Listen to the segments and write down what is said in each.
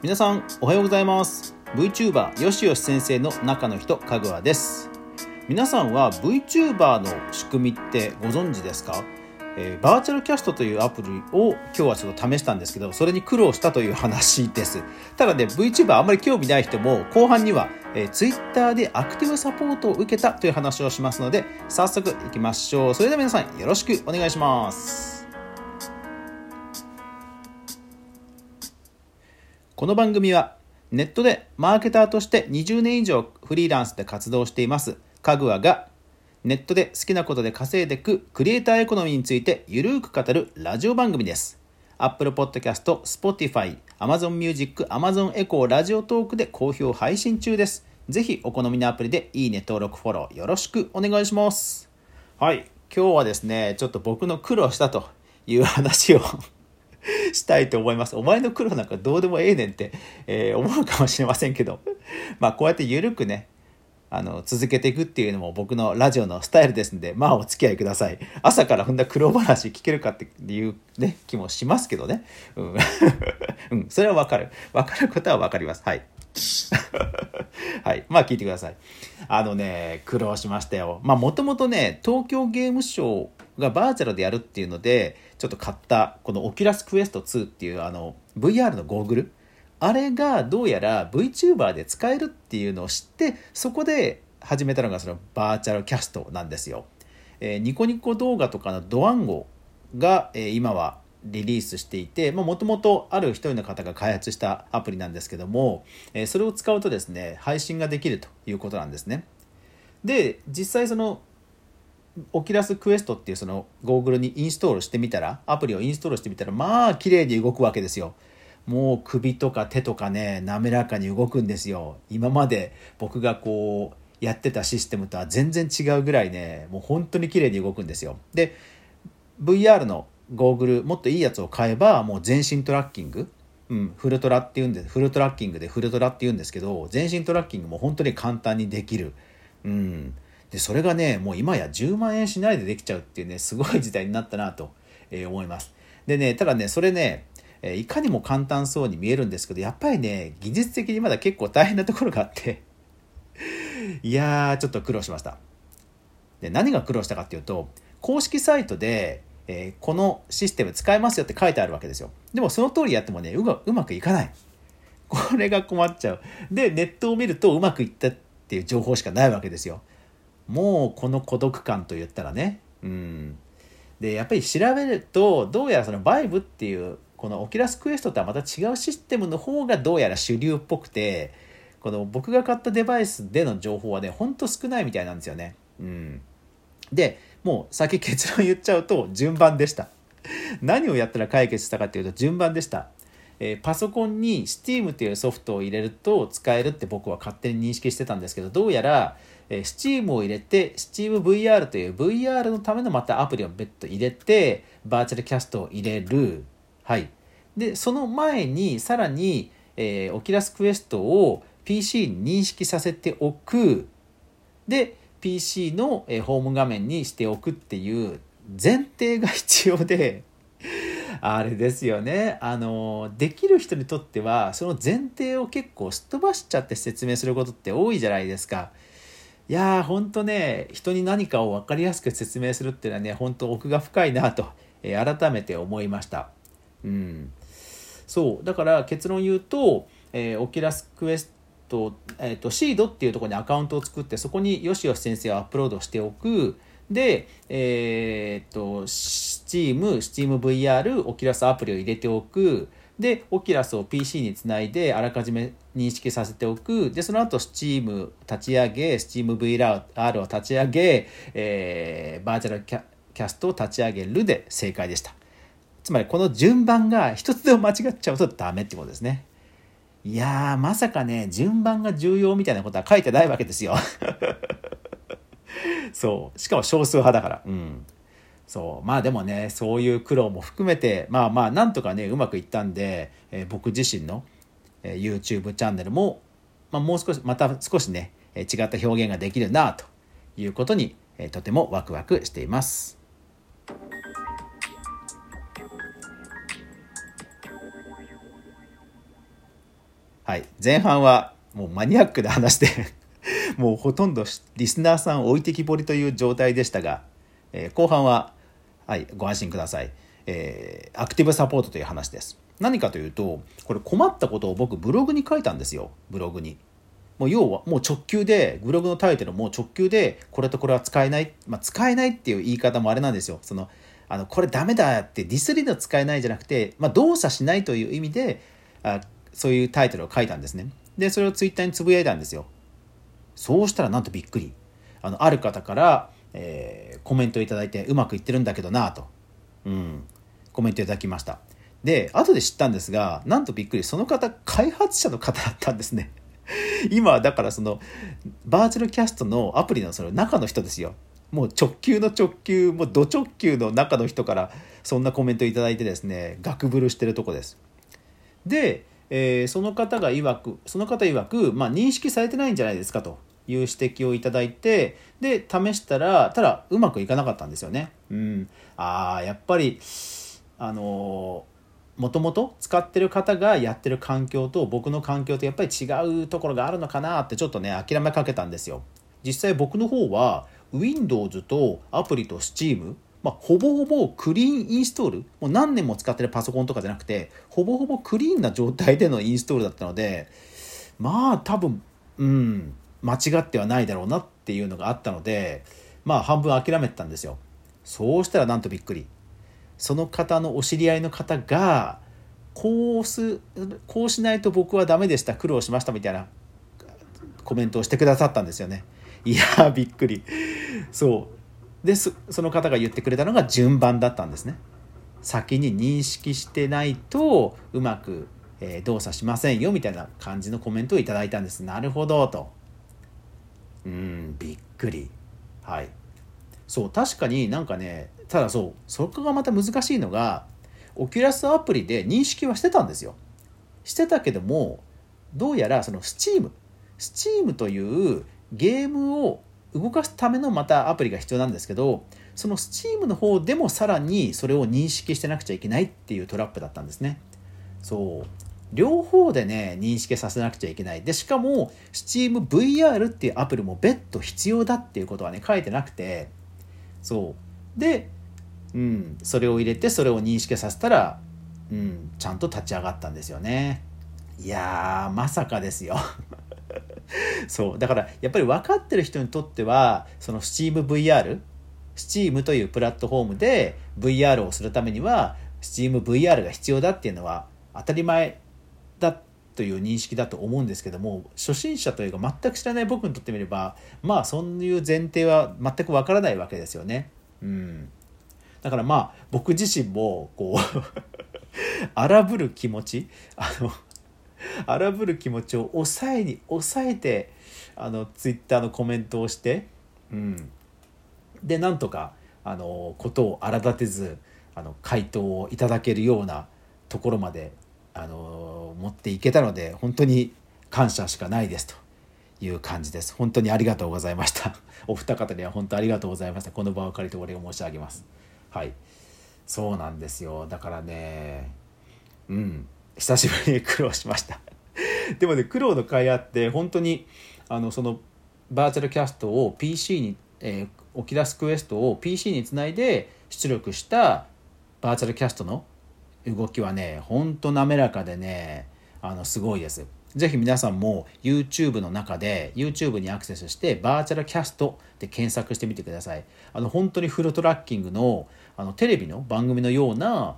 皆さんおはようございます。VTuber よしよし先生の中の人かぐわです。皆さんは VTuber の仕組みってご存知ですか？えー、バーチャルキャストというアプリを今日はちょっと試したんですけどそれに苦労したという話です。ただね VTuber あんまり興味ない人も後半には、えー、Twitter でアクティブサポートを受けたという話をしますので早速いきましょう。それでは皆さんよろしくお願いします。この番組はネットでマーケターとして20年以上フリーランスで活動していますかぐわがネットで好きなことで稼いでいくクリエイターエコノミーについてゆるーく語るラジオ番組です。Apple Podcast、Spotify、Amazon Music、Amazon Echo、ラジオトークで好評配信中です。ぜひお好みのアプリでいいね、登録、フォローよろしくお願いします。はい、今日はですね、ちょっと僕の苦労したという話をしたいと思います。お前の苦労なんかどうでもええねんって、えー、思うかもしれませんけど、まあこうやってゆるくね、あの続けていくっていうのも僕のラジオのスタイルですんでまあお付き合いください。朝からこんな苦労話聞けるかっていうね気もしますけどね。うん、うん、それはわかる。わかることはわかります。はい。はい。まあ聞いてください。あのね苦労しましたよ。まあもともとね東京ゲームショウがバーチャルでやるっていうのでちょっと買ったこの Oculus Quest 2っていうあの VR のゴーグル？あれがどうやら VTuber で使えるっていうのを知ってそこで始めたのがそのバーチャルキャストなんですよ。えー、ニコニコ動画とかのドワンゴが、えー、今はリリースしていてもともとある一人の方が開発したアプリなんですけども、えー、それを使うとですね配信ができるということなんですね。で実際そのオキラスクエストっていうそのゴーグルにインストールしてみたらアプリをインストールしてみたらまあ綺麗に動くわけですよ。もう首とか手とかね滑らかに動くんですよ。今まで僕がこうやってたシステムとは全然違うぐらいねもう本当に綺麗に動くんですよ。で VR のゴーグルもっといいやつを買えばもう全身トラッキング。うん、フルトラっていうんでフルトラッキングでフルトラって言うんですけど全身トラッキングも本当に簡単にできる、うん、でそれがねもう今や10万円しないでできちゃうっていうねすごい時代になったなと、え、思います。でねただねそれねえいかにも簡単そうに見えるんですけどやっぱりね技術的にまだ結構大変なところがあって いやーちょっと苦労しました。で何が苦労したかっていうと公式サイトで、えー、このシステム使えますよって書いてあるわけですよ。でもその通りやってもねうまくいかない。これが困っちゃう。でネットを見るとうまくいったっていう情報しかないわけですよ。もうこの孤独感と言ったらねうんでやっぱり調べるとどうやらそのバイブっていうこのオキラスクエストとはまた違うシステムの方がどうやら主流っぽくてこの僕が買ったデバイスでの情報はねほんと少ないみたいなんですよね。うん、でもう先結論言っちゃうと順番でした。何をやったら解決したかっていうと順番でした。えー、パソコンに Steam っていうソフトを入れると使えるって僕は勝手に認識してたんですけどどうやら、えー、Steam を入れて SteamVR という VR のためのまたアプリを別途入れてバーチャルキャストを入れるはい。で、その前にさらに、えー、オキラスクエストを PC に認識させておく。で、PC の、えー、ホーム画面にしておくっていう前提が必要で、あれですよね。あの、できる人にとっては、その前提を結構すっ飛ばしちゃって説明することって多いじゃないですか。いやー、ほんとね、人に何かを分かりやすく説明するっていうのはね、本当奥が深いなと、えー、改めて思いました。うん、そうだから結論言うと、えー、オキラスクエスト、えーと、シードっていうとこにアカウントを作ってそこによしよし先生をアップロードしておくで、えっ、と Steam、SteamVR、オキラスアプリを入れておくで、オキラスを PC につないであらかじめ認識させておく。で、その後 Steam 立ち上げ、SteamVR を立ち上げ、えー、バーチャルキャストを立ち上げるで正解でした。つまりこの順番が一つでも間違っちゃうとダメってことですね。いやー、まさかね、順番が重要みたいなことは書いてないわけですよ。そう。しかも少数派だから。うん。そう。まあでもね、そういう苦労も含めて、まあまあ、なんとかね、うまくいったんで、えー、僕自身の、えー、YouTube チャンネルも、まあ、もう少し、また少しね、えー、違った表現ができるな、ということに、えー、とてもワクワクしています。はい前半はもうマニアックな話で もうほとんどリスナーさん置いてきぼりという状態でしたが、えー、後半は、はい、ご安心ください、えー、アクティブサポートという話です。何かというとこれ困ったことを僕ブログに書いたんですよ。ブログに。もう要はもう直球でブログのタイトルも直球でこれとこれは使えない、まあ、使えないっていう言い方もあれなんですよ。そのあのこれダメだってディスリーの使えないじゃなくて、まあ、動作しないという意味であそういうタイトルを書いたんですね。でそれをツイッターにつぶやいたんですよ。そうしたらなんとびっくり。あのある方から、えー、コメントをいただいてうまくいってるんだけどなと、うん、コメントいただきました。で後で知ったんですがなんとびっくりその方開発者の方だったんですね。今だからそのバーチャルキャストのアプリのその中の人ですよ。もう直球の直球もうド直球の中の人からそんなコメントいただいてですねガクブルしてるとこです。で、えー、その方が曰くその方曰く、まあ、認識されてないんじゃないですかと。いう指摘をいただいてで試したらただうまくいかなかったんですよね。うん。あやっぱりあのーもともと使ってる方がやってる環境と僕の環境とやっぱり違うところがあるのかなってちょっとね諦めかけたんですよ。実際僕の方は Windows とアプリと Steam、まあ、ほぼほぼクリーンインストールもう何年も使ってるパソコンとかじゃなくてほぼほぼクリーンな状態でのインストールだったのでまあ多分うん。間違ってはないだろうなっていうのがあったのでまあ半分諦めてたんですよ。そうしたらなんとびっくり。その方のお知り合いの方がこうすこうしないと僕はダメでした苦労しましたみたいなコメントをしてくださったんですよね。いやびっくり。そう。でその方が言ってくれたのが順番だったんですね。先に認識してないとうまく、え、動作しませんよみたいな感じのコメントをいただいたんです。なるほどと。うんびっくり。はい。そう確かになんかねただそうそこがまた難しいのがオキュラスアプリで認識はしてたんですよ。してたけどもどうやらその Steam Steam というゲームを動かすためのまたアプリが必要なんですけどその Steam の方でもさらにそれを認識してなくちゃいけないっていうトラップだったんですね。そう。両方でね認識させなくちゃいけない。でしかも SteamVR っていうアプリも別途必要だっていうことはね書いてなくて。そう。でうん、それを入れてそれを認識させたら、うん、ちゃんと立ち上がったんですよね。いやまさかですよ。そう。だからやっぱり分かってる人にとってはその SteamVR Steam というプラットフォームで VR をするためには SteamVR が必要だっていうのは当たり前だという認識だと思うんですけども初心者というか全く知らない僕にとってみればまあそういう前提は全くわからないわけですよね。うんだからまあ僕自身もこう 荒ぶる気持ちあの荒ぶる気持ちを抑えに抑えてあのツイッターのコメントをして、うん、でなんとかあのことを荒立てずあの回答をいただけるようなところまであの持っていけたので本当に感謝しかないですという感じです。本当にありがとうございました。お二方には本当ありがとうございました。この場を借りてお礼を申し上げます。はい。そうなんですよ。だからねうん。久しぶりに苦労しました。でもね苦労の甲斐あって本当にあのそのバーチャルキャストを PC に、えー、 Oculus Quest を PC につないで出力したバーチャルキャストの動きはねほんと滑らかでねあのすごいですぜひ皆さんも YouTube の中で YouTube にアクセスしてバーチャルキャストで検索してみてください。あの本当にフルトラッキングのあのテレビの番組のような、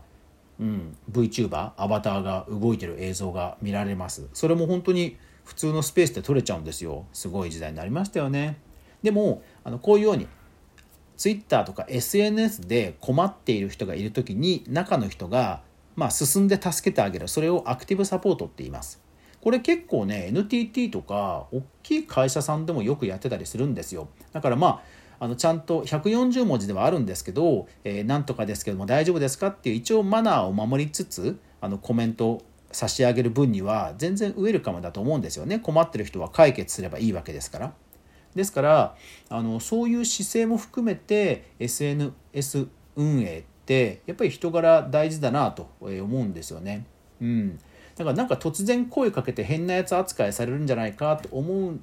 うん、VTuber アバターが動いてる映像が見られます。それも本当に普通のスペースで撮れちゃうんですよ。すごい時代になりましたよね。でもあのこういうように Twitter とか SNS で困っている人がいる時に中の人がまあ、進んで助けてあげる。それをアクティブサポートって言います。これ結構ね NTT とか大きい会社さんでもよくやってたりするんですよ。だからまああのちゃんと140文字ではあるんですけど、えー、なんとかですけども大丈夫ですかっていう一応マナーを守りつつあのコメント差し上げる分には全然ウェルカムだと思うんですよね。困ってる人は解決すればいいわけですから。ですからあのそういう姿勢も含めて SNS 運営ってやっぱり人柄大事だなと思うんですよね。うん、だからなんか突然声かけて変なやつ扱いされるんじゃないかと思う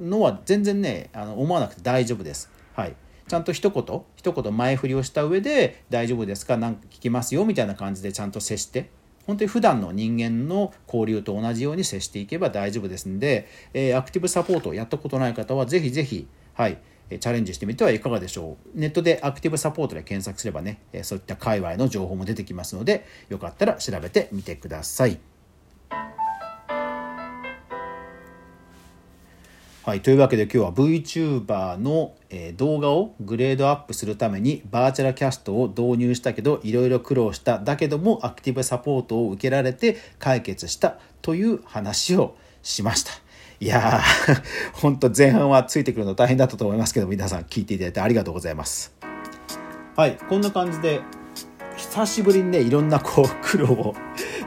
のは全然ねあの思わなくて大丈夫です。はい。ちゃんと一言一言前振りをした上で「大丈夫ですか？何か聞きますよ」みたいな感じでちゃんと接して。本当に普段の人間の交流と同じように接していけば大丈夫ですんで、えー、アクティブサポートをやったことない方はぜひぜひはい。チャレンジしてみてはいかがでしょうネットでアクティブサポートで検索すればねそういった界隈の情報も出てきますのでよかったら調べてみてください。はい、というわけで今日は VTuber の、え、動画をグレードアップするためにバーチャルキャストを導入したけどいろいろ苦労しただけどもアクティブサポートを受けられて解決したという話をしました。いやー、ほんと前半はついてくるの大変だったと思いますけど皆さん聞いていただいてありがとうございます。はい、こんな感じで久しぶりにねいろんなこう 苦労を、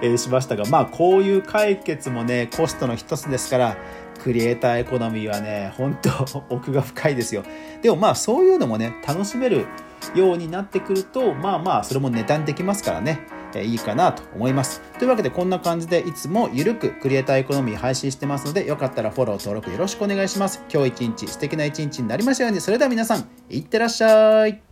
えー、しましたがまあこういう解決もねコストの一つですからクリエイターエコノミーはね、本当 奥が深いですよ。でもまあそういうのもね、楽しめるようになってくると、まあまあそれもネタにできますからね、いいかなと思います。というわけでこんな感じでいつもゆるくクリエイターエコノミー配信してますので、よかったらフォロー登録よろしくお願いします。今日一日素敵な一日になりましたように、それでは皆さん、いってらっしゃい。